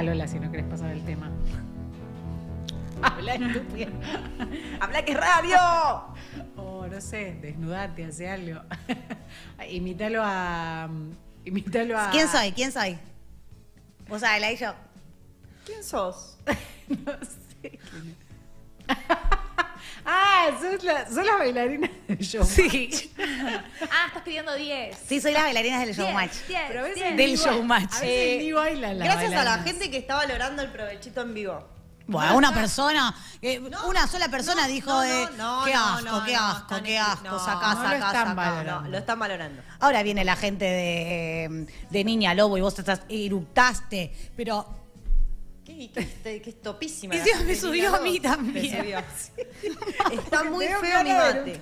Habla, Lola, si no querés pasar el tema. Habla, estúpida. ¡Habla que es radio! O no sé, desnudate, hace algo. Imítalo a. Imítalo a. ¿Quién soy? ¿Quién soy? Vos sabés, la y yo. ¿Quién sos? No sé quién es. Ah, sos la, sos la bailarina del show. Sí. Ah, estás pidiendo 10. Sí, soy las bailarinas del showmatch. 10, Pero a veces 10. Del showmatch. A veces ni bailan las Gracias a la bailarinas. gente que está valorando el provechito en vivo. Bueno, una persona, eh, una sola persona No, dijo, no, eh, no, qué no, asco, no, qué no, asco, están qué asco, no, sacá, no lo sacá, están sacá. valorando. No, lo están valorando. Ahora viene la gente de, de Niña Lobo y vos te estás eructaste, pero Qué, qué, qué- qué estopísima. Y me subió a mí también. Me subió. Está muy feo mi mate.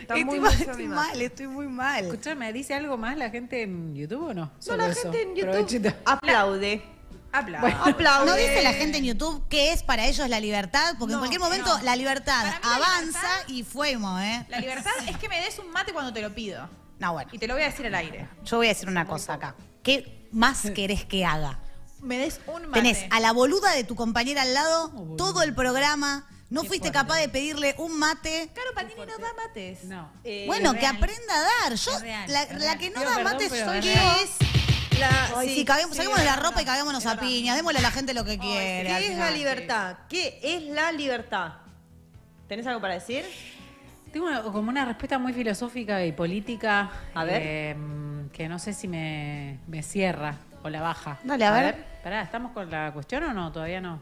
Está estoy, muy, mal, muy estoy mi mate. mal, estoy muy mal. Escuchame, ¿dice algo más la gente en YouTube o no? No, la eso. gente en YouTube Provechito. aplaude. Aplaude. ¿No dice la gente en YouTube qué es para ellos la libertad? Porque en cualquier momento no. la libertad la avanza libertad- y fuimos, ¿eh? La libertad es que me des un mate cuando te lo pido. No, bueno, Y te lo voy a decir al aire. yo voy a decir una cosa acá. ¿Qué más querés que haga? Me des un mate. Tenés a la boluda de tu compañera al lado todo el programa. No Qué fuiste fuerte. capaz de pedirle un mate. Claro, Panini no da mates. No. Eh, bueno, es que real. aprenda a dar. Yo, Es real, la, es que no da perdón, mate pero soy es yo. real. La, sí, caguemos- saquémonos la ropa y caguémonos a piña. Démosle a la gente lo que quiere. al ¿Qué es la libertad? ¿Qué es la libertad? ¿Tenés algo para decir? Tengo una- como una respuesta muy filosófica y política. A ver. eh, que no sé si me, me cierra o la baja. Dale, a ver. Pará, ¿estamos con la cuestión o no? Todavía no.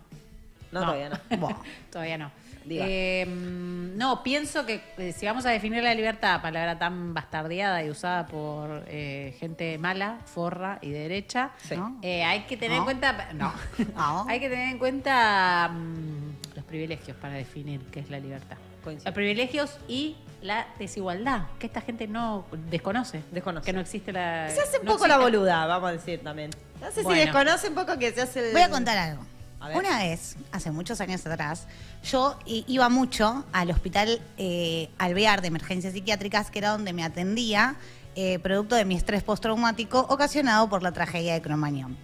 No, todavía no. Todavía no. Eh, no, pienso que eh, si vamos a definir la libertad, palabra tan bastardeada y usada por eh, gente mala, forra y de derecha, Sí. ¿No? eh, hay que tener ¿No? en cuenta. No. No. hay que tener en cuenta mm, los privilegios para definir qué es la libertad. Los privilegios y la desigualdad, que esta gente no desconoce. Desconoce. Que no existe la. Se hace un no poco la boluda, vamos a decir también. No sé Bueno. si desconoce un poco que se hace el... Voy a contar algo. A ver. Una vez, hace muchos años atrás, yo i- iba mucho al hospital eh, Alvear de emergencias psiquiátricas, que era donde me atendía, eh, producto de mi estrés postraumático ocasionado por la tragedia de Cromañón.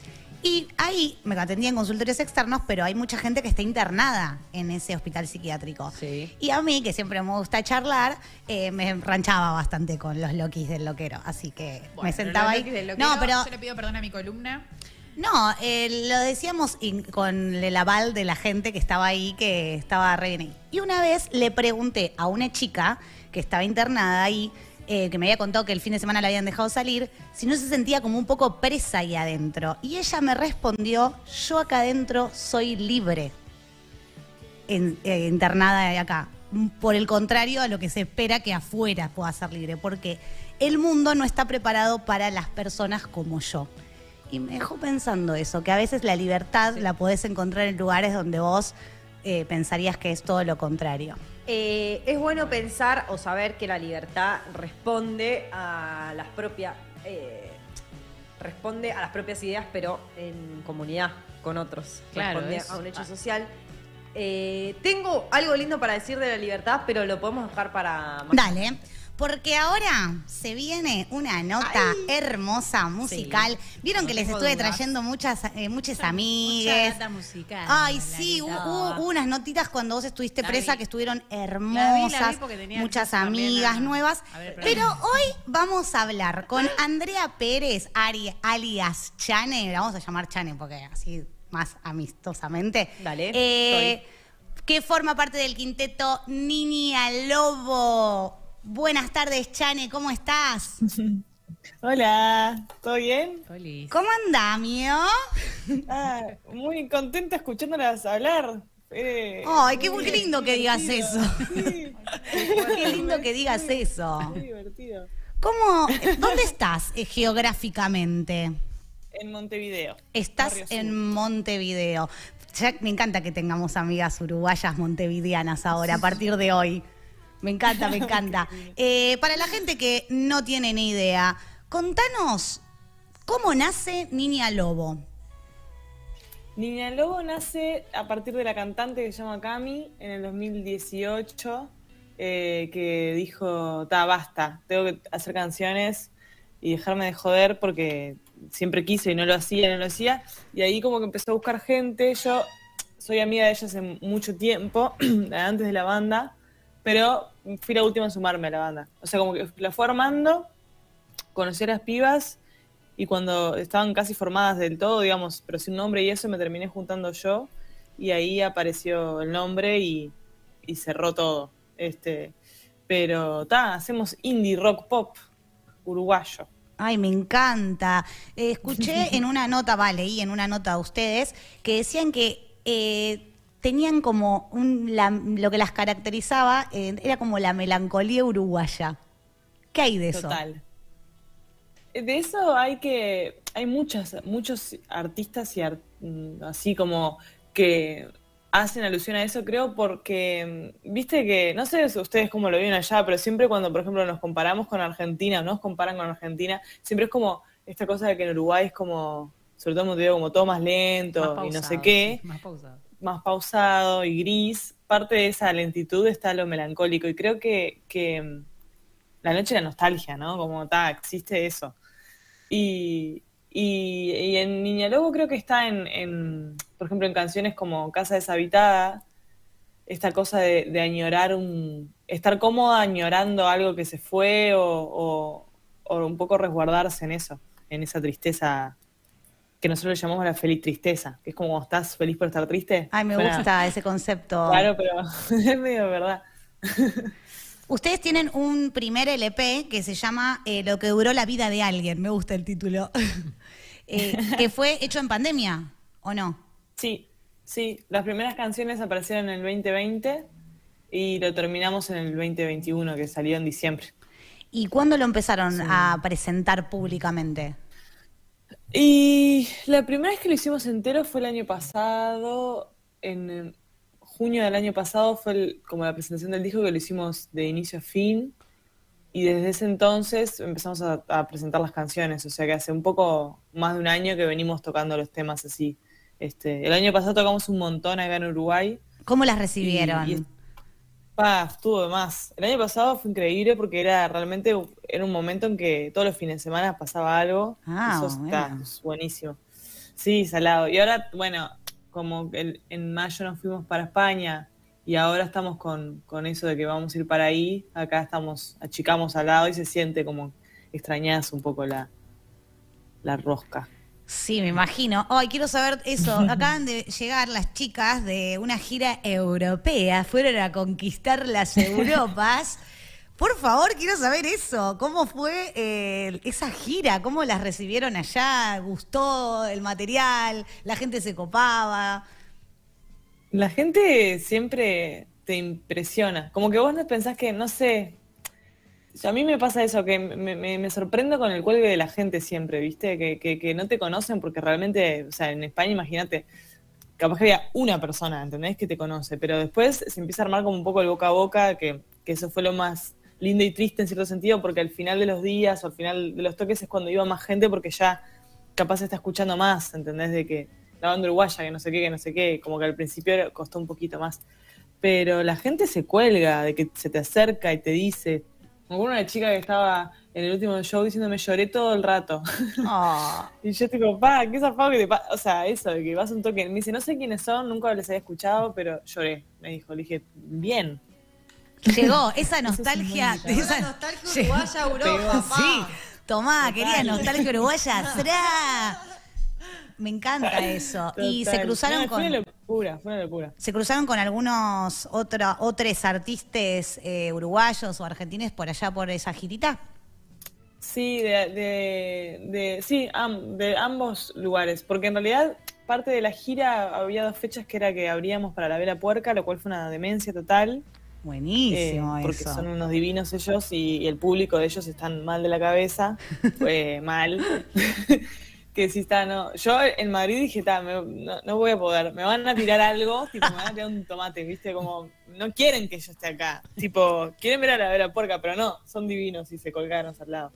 Y ahí me atendía en consultorios externos, pero hay mucha gente que está internada en ese hospital psiquiátrico. Sí. Y a mí, que siempre me gusta charlar, eh, me ranchaba bastante con los loquis del loquero. Así que Bueno, me sentaba ahí. loquero, No, pero Yo le pido perdón a mi columna. no, eh, lo decíamos in- con el aval de la gente que estaba ahí, que estaba re bien ahí. Y una vez le pregunté a una chica que estaba internada ahí, eh, que me había contado que el fin de semana la habían dejado salir, si no se sentía como un poco presa ahí adentro. Y ella me respondió, yo acá adentro soy libre, en- eh, internada acá. Por el contrario a lo que se espera que afuera pueda ser libre, porque el mundo no está preparado para las personas como yo. Y me dejó pensando eso, que a veces la libertad la podés encontrar en lugares donde vos eh, pensarías que es todo lo contrario. Eh, es bueno pensar o saber que la libertad responde a las propias eh, responde a las propias ideas, pero en comunidad con otros. Claro, responde es- a un hecho ah. social. Eh, tengo algo lindo para decir de la libertad, pero lo podemos dejar para más. Dale, porque ahora se viene una nota hermosa musical. Vieron No que les estuve dudas. trayendo muchas, eh, muchas Mucha data musical. Ay, sí, hubo, hubo unas notitas cuando vos estuviste La presa vi. que estuvieron La vi, la hermosas, vi muchas amigas nuevas. ver Pero hoy vamos a hablar con Andrea Pérez, ari- alias Chane, la vamos a llamar Chane porque así más amistosamente. Dale, Eh, que forma parte del quinteto Niña Lobo. Buenas tardes, Chane, ¿cómo estás? Hola, ¿todo bien? Feliz. ¿Cómo andamio? Ah, muy contenta escuchándolas hablar. Eh, Ay, qué muy qué lindo que digas divertido. eso. Sí, Qué lindo que digas eso. muy divertido. ¿Cómo, ¿Dónde estás eh, geográficamente? En Montevideo. Estás en Montevideo. Ya me encanta que tengamos amigas uruguayas montevideanas ahora, a partir de hoy. Me encanta, me encanta. Eh, para la gente que no tiene ni idea, contanos cómo nace Niña Lobo. Niña Lobo nace a partir de la cantante que se llama Cami en el 2018, eh, que dijo, ta, basta, tengo que hacer canciones y dejarme de joder porque siempre quise y no lo hacía, no lo hacía. Y ahí como que empezó a buscar gente. Yo soy amiga de ella hace mucho tiempo, antes de la banda, pero fui la última en sumarme a la banda. O sea, como que la fue armando, conocí a las pibas y cuando estaban casi formadas del todo, digamos, pero sin nombre y eso, me terminé juntando yo y ahí apareció el nombre y, y cerró todo. Este, pero ta, hacemos indie rock pop uruguayo. Ay, me encanta. Eh, escuché en una nota, vale, y en una nota de ustedes, que decían que eh, tenían como un, la- lo que las caracterizaba, eh, era como la melancolía uruguaya. ¿Qué hay de eso? Total. De eso hay que. Hay muchas, muchos artistas y mm, así como que hacen alusión a eso, creo, porque mm, viste que, no sé si ustedes cómo lo viven allá, pero siempre cuando, por ejemplo, nos comparamos con Argentina, o nos comparan con Argentina, siempre es como esta cosa de que en Uruguay es como, sobre todo en Montevideo, como todo más lento Más y no sé qué sí, Más pausado. Más pausado y gris, parte de esa lentitud está lo melancólico. Y creo que, que mm, la noche de la nostalgia, ¿no? Como está, existe eso. Y, y, y en Niña Lobo creo que está en, en, por ejemplo, en canciones como Casa Deshabitada, esta cosa de, de añorar un, estar cómoda añorando algo que se fue o, o- o un poco resguardarse en eso, en esa tristeza que nosotros le llamamos la feliz tristeza, que es como cuando estás feliz por estar triste. Ay, me Suena gusta ese concepto. Claro, pero es medio verdad. Ustedes tienen un primer LP que se llama eh, Lo que duró la vida de alguien. Me gusta el título. Eh, que fue hecho en pandemia, ¿o no? Sí, sí, las primeras canciones aparecieron en el 2020 y lo terminamos en el 2021, que salió en diciembre. ¿Y cuándo lo empezaron a presentar públicamente? Y la primera vez que lo hicimos entero fue el año pasado, en junio del año pasado fue el- como la presentación del disco que lo hicimos de inicio a fin. Y desde ese entonces empezamos a, a presentar las canciones, o sea que hace un poco más de un año que venimos tocando los temas así. Este, el año pasado tocamos un montón acá en Uruguay. ¿Cómo las recibieron? Y- y- estuvo de más. El año pasado fue increíble porque era realmente era un momento en que todos los fines de semana pasaba algo. Ah, Eso está bueno. buenísimo. Sí, salado. Y ahora, bueno, como el- en mayo nos fuimos para España y ahora estamos con, con eso de que vamos a ir para ahí. Acá estamos, achicamos al lado y se siente como extrañas un poco la, la rosca. Sí, me imagino. Ay, quiero saber eso. Acaban de llegar las chicas de una gira europea, fueron a conquistar las Europas. Por favor, quiero saber eso. ¿Cómo fue eh, esa gira? ¿Cómo las recibieron allá? ¿Gustó el material? ¿La gente se copaba? La gente siempre te impresiona. Como que vos no pensás que, no sé. A mí me pasa eso, que me, me- sorprendo con el cuelgue de la gente siempre, ¿viste? Que, no te conocen porque realmente, o sea, en España, imagínate, capaz que había una persona, ¿entendés? Que te conoce, pero después se empieza a armar como un poco el boca a boca, que eso fue lo más lindo y triste en cierto sentido, porque al final de los días o al final de los toques es cuando iba más gente porque ya capaz se está escuchando más, ¿entendés? De que la banda uruguaya, que no sé qué, que no sé qué, como que al principio costó un poquito más. Pero la gente se cuelga, de que se te acerca y te dice. Como una chica que estaba en el último show diciéndome lloré todo el rato. Oh, Y yo tipo, pa, qué zafado que te pasa. O sea, eso, de que vas a un toque. Me dice, no sé quiénes son, nunca les había escuchado, pero lloré. Me dijo, le dije, bien. Llegó esa nostalgia. de esa- nostalgia uruguaya, Europa, pa. Sí, tomá, quería nostalgia uruguaya. ¡Sra! Me encanta eso. Y se cruzaron No, Fue una con. locura, fue una locura. Se cruzaron con algunos otra, otros artistas eh, uruguayos o argentinos por allá por esa girita. Sí, de, de, de- sí, am- de ambos lugares, porque en realidad parte de la gira había dos fechas que era que abríamos para la Vela Puerca, lo cual fue una demencia total, eh, Buenísimo porque eso. son unos divinos ellos y, y el público de ellos están mal de la cabeza, fue mal. que sí está, no. Yo en Madrid dije, "Ta, me- no, no voy a poder, me van a tirar algo, tipo, me van a tirar un tomate, ¿viste? Como, no quieren que yo esté acá. Tipo, quieren ver a la Vela Puerca, pero no, son divinos y se colgaron al lado.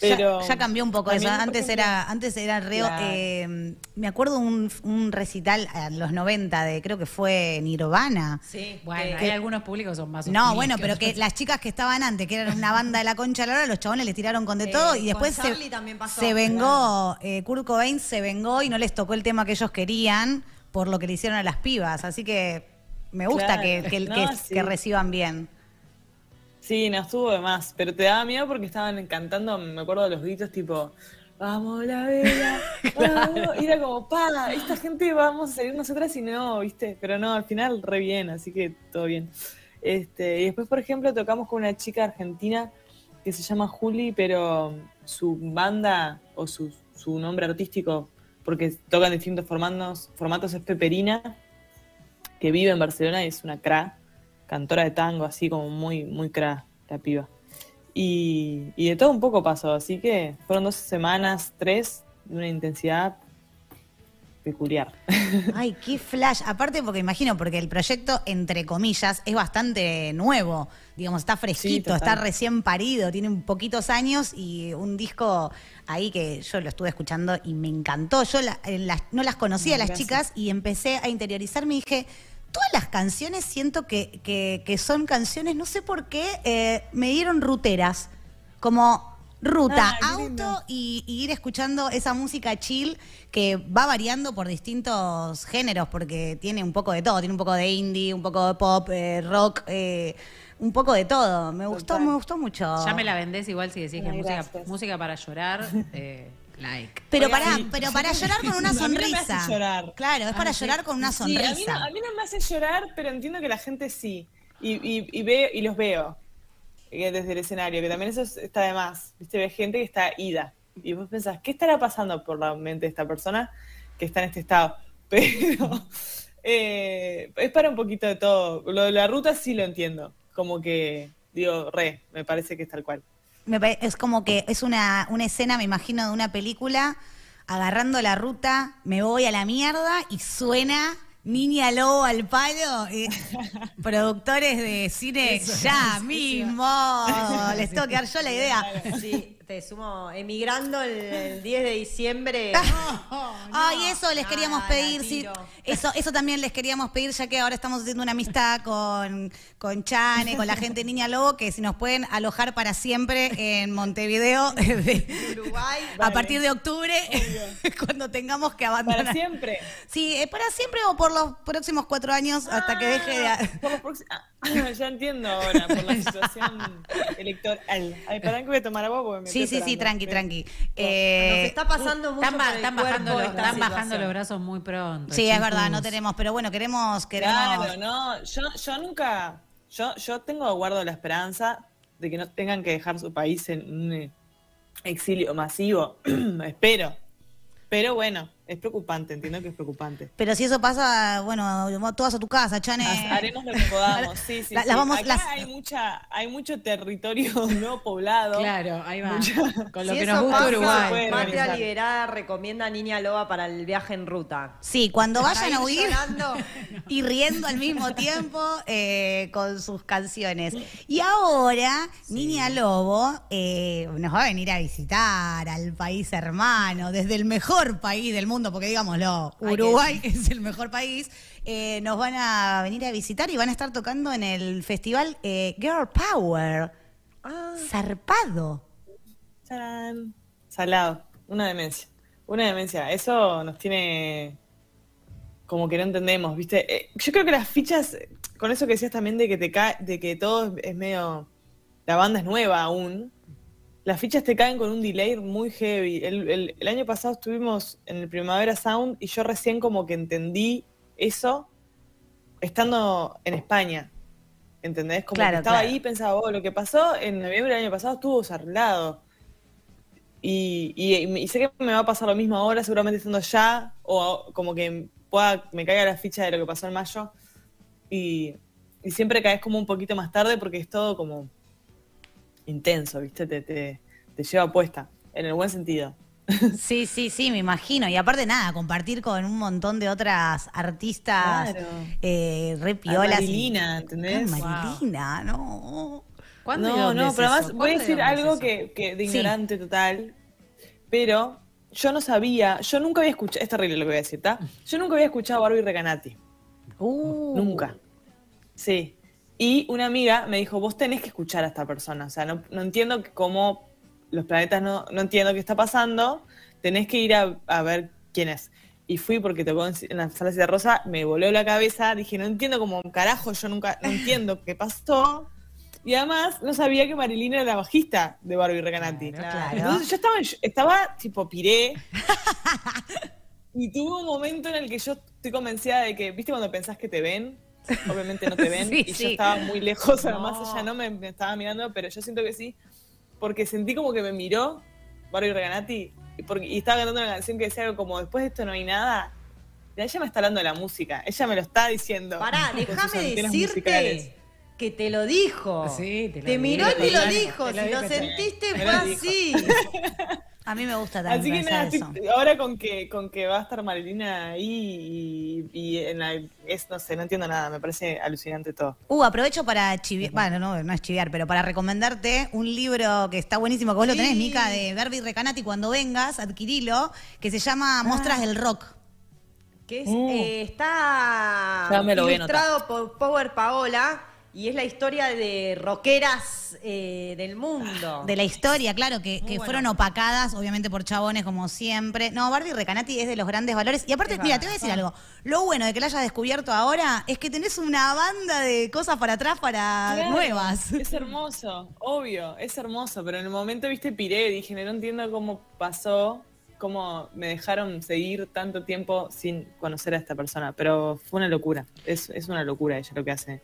Ya- Pero ya, cambió un poco eso. Antes era, antes era reo. Claro. eh, me acuerdo un, un recital en los 90 de creo que fue Nirvana. Sí. Bueno, que- hay algunos públicos son más No, bueno, pero que las chicas que estaban antes, que eran una banda de la concha la hora, los chabones les tiraron con de Eh, todo y después se, pasó, vengó, eh, Kurt Cobain se vengó y no les tocó el tema que ellos querían por lo que le hicieron a las pibas. Así que me gusta Claro. que, que- No, que- sí. que reciban bien. Sí, no estuvo de más, pero te daba miedo porque estaban cantando, me acuerdo de los gritos tipo, vamos la vela, vamos", y era como, pa, esta gente vamos a salir nosotras y no, viste, pero no, al final re bien, así que todo bien. Este, y después, por ejemplo, tocamos con una chica argentina que se llama Juli, pero su banda o su, su nombre artístico, porque tocan distintos formatos, formatos es Peperina, que vive en Barcelona y es una cra, cantora de tango, así como muy, muy cra, la piba. Y, y de todo un poco pasó, así que fueron dos semanas, tres, de una intensidad peculiar. Ay, qué flash. Aparte, porque imagino, porque el proyecto, entre comillas, es bastante nuevo. Digamos, está fresquito, está recién parido, tiene un poquitos años y un disco ahí que yo lo estuve escuchando y me encantó. Yo la- las- no las conocía a las Gracias. chicas y empecé a interiorizarme y dije. Todas las canciones siento que, que- que son canciones, no sé por qué, eh, me dieron ruteras. Como ruta, auto y, y ir escuchando esa música chill que va variando por distintos géneros, porque tiene un poco de todo, tiene un poco de indie, un poco de pop, eh, rock, eh, un poco de todo. Me gustó, Total. me gustó mucho. Ya me la vendés igual si decís que es música, música para llorar, eh, like. Pero Oigan, para, pero para llorar con una A mí no me sonrisa. hace llorar. Claro, es para Ah, sí. llorar con una Sí, a mí, sonrisa. no, a mí no me hace llorar, pero entiendo que la gente sí. Y, y, y, veo, y los veo eh, desde el escenario, que también eso es- está de más. ¿Viste? Ves gente que está ida. Y vos pensás, ¿qué estará pasando por la mente de esta persona que está en este estado? Pero eh, es para un poquito de todo. Lo de la ruta sí lo entiendo. Como que, digo, re, me parece que es tal cual. Me es como que es una, una escena, me imagino, de una película, agarrando la ruta, me voy a la mierda y suena Niña Lobo al palo. eh, productores de cine ya mismo. Les tengo que dar yo la idea. Sí, te sumo emigrando el, el 10 de diciembre. Ay, eso les queríamos Ah, pedir, sí. Eso, eso también les queríamos pedir, ya que ahora estamos haciendo una amistad con, con Chane, con la gente de Niña Lobo, que si nos pueden alojar para siempre en Montevideo de- Uruguay. a partir de octubre, cuando tengamos que abandonar. Para siempre. Sí, eh, para siempre o por los próximos cuatro años hasta que deje de... Por los próximos- Ah, ya entiendo ahora, por la situación electoral. Ay, pará que voy a tomar agua porque me Sí, sí, sí, tranqui, tranqui. Nos Eh, está pasando mucho Están, ba- por el están cuerpo bajando, los, están bajando los brazos muy pronto. sí, es verdad, no tenemos, pero bueno, queremos... queremos Claro, no, yo, yo nunca, yo, yo tengo guardo la esperanza de que no tengan que dejar su país en un eh, exilio masivo, espero. Pero bueno, es preocupante, entiendo que es preocupante. Pero si eso pasa, bueno, todas a tu casa, Chane. Haremos lo que podamos, sí, sí, La- sí. las vamos- Acá las- hay mucha, hay mucho territorio no poblado. Claro, ahí va. Con lo Si que nos gusta pasa, Uruguay. Patria. Liberada recomienda a Niña Loba para el viaje en ruta. Sí, cuando vayan a ir huir y riendo al mismo tiempo eh, con sus canciones. Y ahora, Niña Lobo eh, nos va a venir a visitar al país hermano, desde el mejor país del mundo, porque digámoslo, Uruguay es el mejor país. Eh, nos van a venir a visitar y van a estar tocando en el festival eh, Girl Power. Ah, Zarpado. Charán. Salado, una demencia. Una demencia. Eso nos tiene como que no entendemos, ¿viste? Eh, yo creo que las fichas, con eso que decías también de que te cae, de que todo es medio. La banda es nueva aún. Las fichas te caen con un delay muy heavy. El, el- el año pasado estuvimos en el Primavera Sound y yo recién como que entendí eso estando en España. ¿Entendés? Como Claro, que estaba claro. ahí y pensaba, oh, lo que pasó en noviembre del año pasado estuvo desarreglado. Y, y- y sé que me va a pasar lo mismo ahora, seguramente estando ya, o como que pueda, me caiga la ficha de lo que pasó en mayo. Y, y siempre caes como un poquito más tarde porque es todo como intenso, ¿viste? Te, te, te lleva puesta, en el buen sentido. Sí, sí, sí, me imagino. Y aparte nada, compartir con un montón de otras artistas Claro. eh, re y- Marilina, ¿entendés? Marilina, no. ¿Cuándo No, no, es pero además voy a ¿Cuándo y decir algo que, que de Sí. ignorante total, pero yo no sabía, yo nunca había escuchado, es terrible lo que voy a decir, ¿está? Yo nunca había escuchado a Barbie Recanati, Uh. nunca. Sí. Y una amiga me dijo, vos tenés que escuchar a esta persona, o sea, no, no entiendo cómo los planetas no, no entiendo qué está pasando, tenés que ir a, a ver quién es. Y fui porque tocó en, en la sala de Rosa, me voló la cabeza, dije, no entiendo cómo carajo, yo nunca, no entiendo qué pasó. Y además no sabía que Marilina era la bajista de Barbie Recanati. Claro. Entonces yo estaba, estaba tipo piré. y tuve un momento en el que yo estoy convencida de que, ¿viste cuando pensás que te ven? Obviamente no te ven. Sí, y sí. yo estaba muy lejos, No. más allá no me, me estaba mirando, pero yo siento que sí. Porque sentí como que me miró Barbie Recanati y, porque, y estaba cantando una canción que decía algo como, después de esto no hay nada. Y ella me está hablando de la música. Ella me lo está diciendo. Pará, déjame musicales. decirte que te lo dijo. Sí, te lo Te miró y te lo dijo. te lo Si lo sentiste, fue así. A mí me gusta también Así que nada, eso. estoy- ahora con que, con que va a estar Marilina ahí y, y en la, es, no sé, no entiendo nada, me parece alucinante todo. Uh, aprovecho para chiviar, bueno, no, no es chiviar, pero para recomendarte un libro que está buenísimo, que vos lo tenés. Mica, de Barbie Recanati, cuando vengas, adquirilo, que se llama Mostras del Rock. Que es, Uh. eh, está ilustrado por Power Paola y es la historia de rockeras eh, del mundo. De la historia, claro, que, Muy que bueno. fueron opacadas, obviamente por chabones, como siempre. No, Barbie Recanati es de los grandes valores. Y aparte, Es mira, te voy a decir algo. Lo bueno de que la hayas descubierto ahora es que tenés una banda de cosas para atrás para Claro, nuevas. Es hermoso, obvio, es hermoso, pero en el momento, viste, piré, dije, no entiendo cómo pasó, cómo me dejaron seguir tanto tiempo sin conocer a esta persona, pero fue una locura, es, es una locura ella lo que hace,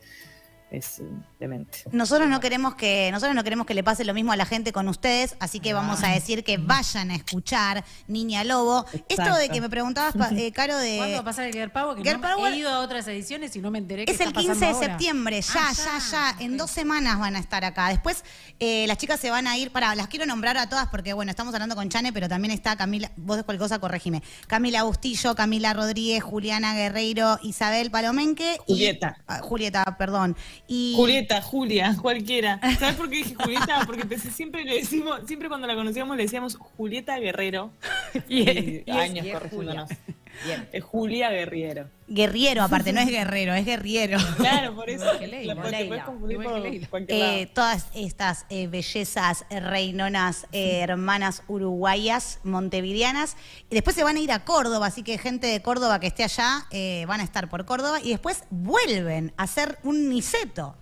es eh, demente. Nosotros no queremos que nosotros no queremos que le pase lo mismo a la gente con ustedes, así que vamos a decir que vayan a escuchar Niña Lobo. Esto de que me preguntabas, eh, Caro, de ¿Cuándo va a pasar el Girl Power? Que Girl no, Power- he ido a otras ediciones y no me enteré que Es el está 15 de ahora. septiembre, ya, Ah, ya, ya. En dos semanas van a estar acá. Después eh, las chicas se van a ir, para, las quiero nombrar a todas porque, bueno, estamos hablando con Chane, pero también está Camila, vos de cualquier cosa, corregime. Camila Bustillo, Camila Rodríguez, Juliana Guerreiro, Isabel Palomenque. y- Julieta. Ah, Julieta, perdón. Y, Julieta, Julia, cualquiera. ¿Sabes por qué dije Julieta? Porque pensé, siempre le decimos, siempre cuando la conocíamos le decíamos Julieta Guerrero. Y, y años corrigiéndonos. Bien. Es Julia Guerriero. Guerriero, aparte, no es guerrero, es guerriero. Claro, por eso. Leila. La- Leila. por Eh, todas estas eh, bellezas eh, reinonas, eh, hermanas uruguayas, montevideanas. Y después se van a ir a Córdoba, así que gente de Córdoba que esté allá eh, van a estar por Córdoba. Y después vuelven a hacer un Niceto.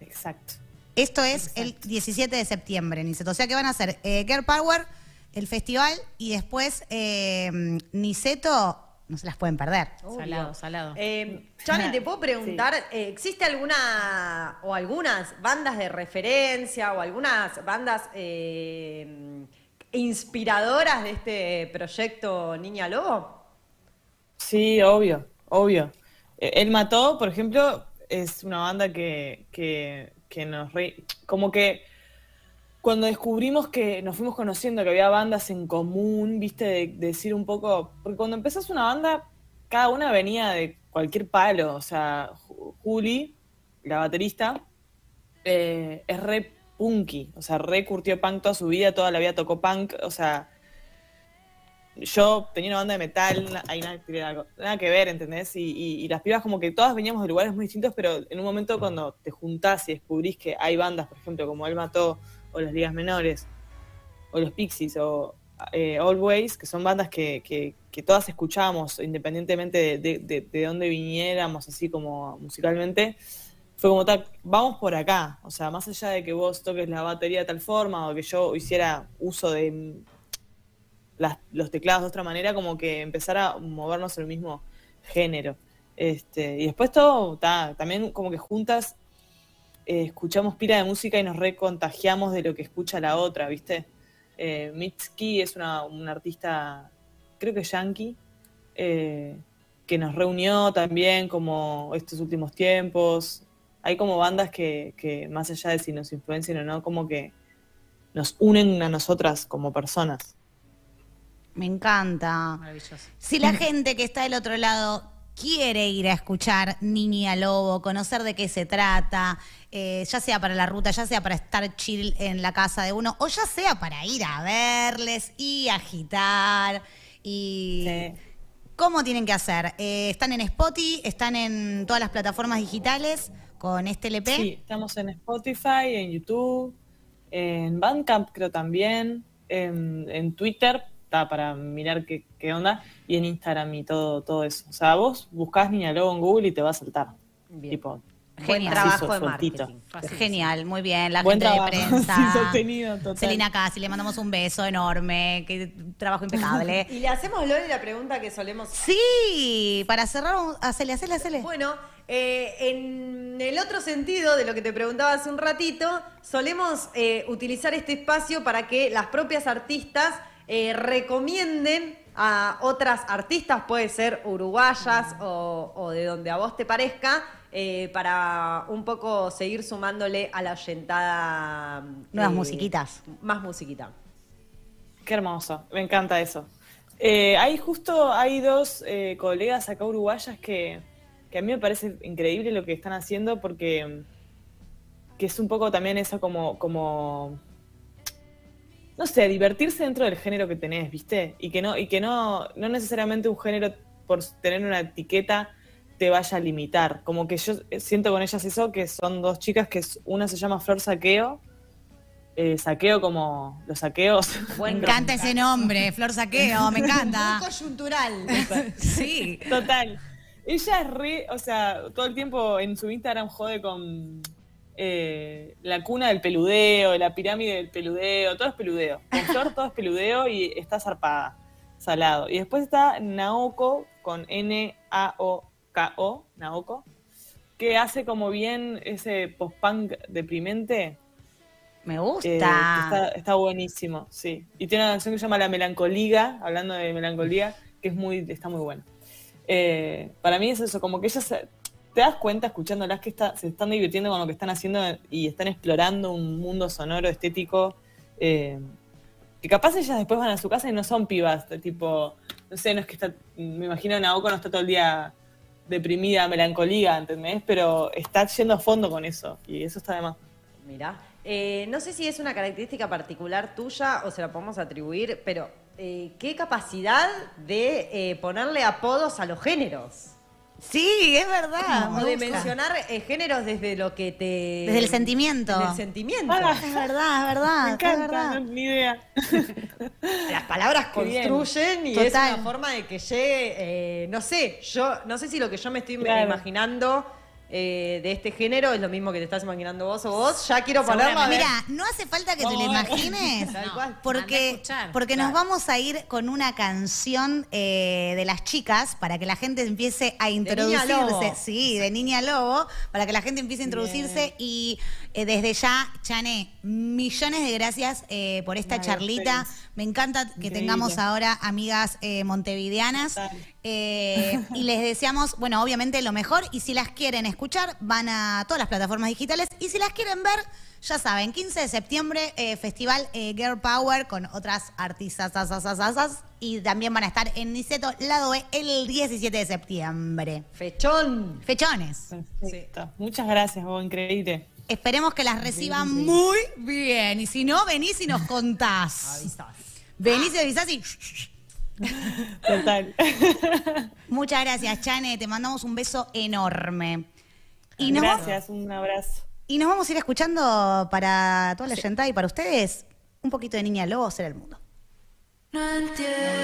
Exacto. Esto es el 17 de septiembre, Niceto. O sea que van a hacer eh, Girl Power, el festival, y después eh, Niceto, no se las pueden perder. Salado, salado. Eh, Chane, te puedo preguntar, eh, ¿existe alguna o algunas bandas de referencia o algunas bandas eh, inspiradoras de este proyecto Niña Lobo? Sí, obvio, obvio. Eh, El Mató, por ejemplo, es una banda que, que, que nos re... Como que cuando descubrimos que nos fuimos conociendo que había bandas en común, viste, de, de decir un poco... Porque cuando empezás una banda, cada una venía de cualquier palo. O sea, Ju- Juli, la baterista, eh, es re punky. O sea, re curtió punk toda su vida, toda la vida tocó punk. O sea, yo tenía una banda de metal, ahí nada, que ver- ¿entendés? Y- y las pibas como que todas veníamos de lugares muy distintos, pero en un momento cuando te juntás y descubrís que hay bandas, por ejemplo, como Él Mató, o Las Ligas Menores, o Los Pixies, o eh, Always, que son bandas que, que- que todas escuchábamos independientemente de, de- de- de dónde viniéramos, así como musicalmente, fue como tal, vamos por acá, o sea, más allá de que vos toques la batería de tal forma o que yo hiciera uso de las- los teclados de otra manera, como que empezar a movernos el mismo género. Este, y después todo, ta, también como que juntas eh, escuchamos pila de música y nos recontagiamos de lo que escucha la otra, ¿viste? Eh, Mitski es una, una artista, creo que yankee, eh, que nos reunió también como estos últimos tiempos. Hay como bandas que, que más allá de si nos influencian o no, como que nos unen a nosotras como personas. Me encanta. Maravilloso. Si la gente que está del otro lado quiere ir a escuchar Niña Lobo, conocer de qué se trata, eh, ya sea para la ruta, ya sea para estar chill en la casa de uno, o ya sea para ir a verles y agitar y... Sí. ¿Cómo tienen que hacer? Eh, ¿Están en Spotify? ¿Están en todas las plataformas digitales con este LP? Sí, estamos en Spotify, en YouTube, en Bandcamp creo también, en, en Twitter, está para mirar qué, qué onda, y en Instagram y todo, todo eso. O sea, vos buscás Niña Lobo en Google y te va a saltar. Bien. Tipo, Buen Genial. trabajo de sueltito. marketing. Genial, muy bien. La Buen gente trabajo. de prensa. Sí, sostenido, total. Celina Casi, le mandamos un beso enorme. Que trabajo impecable. Y le hacemos Loli la pregunta que solemos sí, para cerrar, hacele, hacele, hacele. Bueno, eh, en el otro sentido de lo que te preguntaba hace un ratito, solemos eh, utilizar este espacio para que las propias artistas eh, recomienden a otras artistas, puede ser uruguayas o, o de donde a vos te parezca, eh, para un poco seguir sumándole a la oyentada. Nuevas eh, musiquitas. Más musiquita. Qué hermoso, me encanta eso. Eh, hay justo, hay dos eh, colegas acá uruguayas que, que a mí me parece increíble lo que están haciendo porque que es un poco también eso como, como no sé, divertirse dentro del género que tenés, ¿viste? Y que no, y que no, no necesariamente un género por tener una etiqueta te vaya a limitar. Como que yo siento con ellas eso, que son dos chicas que una se llama Flor Saqueo, eh, saqueo como los saqueos. Me encanta ese nombre, Flor Saqueo, me encanta. coyuntural. Sí. Total. Ella es re, o sea, todo el tiempo en su Instagram jode con eh, la cuna del peludeo, la pirámide del peludeo, todo es peludeo. Con todo es peludeo y está zarpada, salado. Y después está Naoko con N-A-O-K-O, Naoko, que hace como bien ese post-punk deprimente. Me eh, gusta. está, está buenísimo, sí. Y tiene una canción que se llama La Melancolía, hablando de melancolía, que es muy, está muy buena. Eh, para mí es eso, como que ellas se- te das cuenta escuchándolas que está- se están divirtiendo con lo que están haciendo y están explorando un mundo sonoro, estético, eh, que capaz ellas después van a su casa y no son pibas, tipo, no sé, no es que está, me imagino Naoko no está todo el día deprimida, melancolía, ¿entendés? Pero está yendo a fondo con eso y eso está de más. Mira, eh, no sé si es una característica particular tuya o se la podemos atribuir, pero eh, qué capacidad de eh, ponerle apodos a los géneros. Sí, es verdad. o me de mencionar eh, géneros desde lo que te. Desde el sentimiento. Desde el sentimiento. Ah, Es verdad, es verdad. Me es encanta, verdad. no, ni idea. Las palabras construyen y es una forma de que llegue, eh, no sé, yo no sé si lo que yo me estoy Claro. imaginando eh, de este género es lo mismo que te estás imaginando vos o vos. Ya quiero ponerlo a ver. Mira, no hace falta que te lo imagines, No, porque, escuchar, porque claro. nos vamos a ir con una canción eh, de las chicas para que la gente empiece a Niña introducirse. Lobo. Sí, de Niña Lobo, para que la gente empiece a introducirse. Y eh, desde ya, Chane, millones de gracias eh, por esta charlita. Me encanta que Increíble. tengamos ahora amigas eh, montevideanas. Total. Eh, y les deseamos, bueno, obviamente lo mejor. Y si las quieren escuchar, van a todas las plataformas digitales. Y si las quieren ver, ya saben, 15 de septiembre, eh, Festival eh, Girl Power con otras artistas. as, as, as, as, as. y también van a estar en Niceto, lado B, el 17 de septiembre. Fechón. Fechones. Perfecto. Muchas gracias, vos, increíble. Esperemos que las reciban muy bien. Y si no, venís y nos contás. Venís y avisás y... Total. Muchas gracias, Chane. Te mandamos un beso enorme. Y gracias, un abrazo. y nos vamos a ir escuchando para toda la gente y para ustedes un poquito de Niña Lobo ser el mundo. No entiendo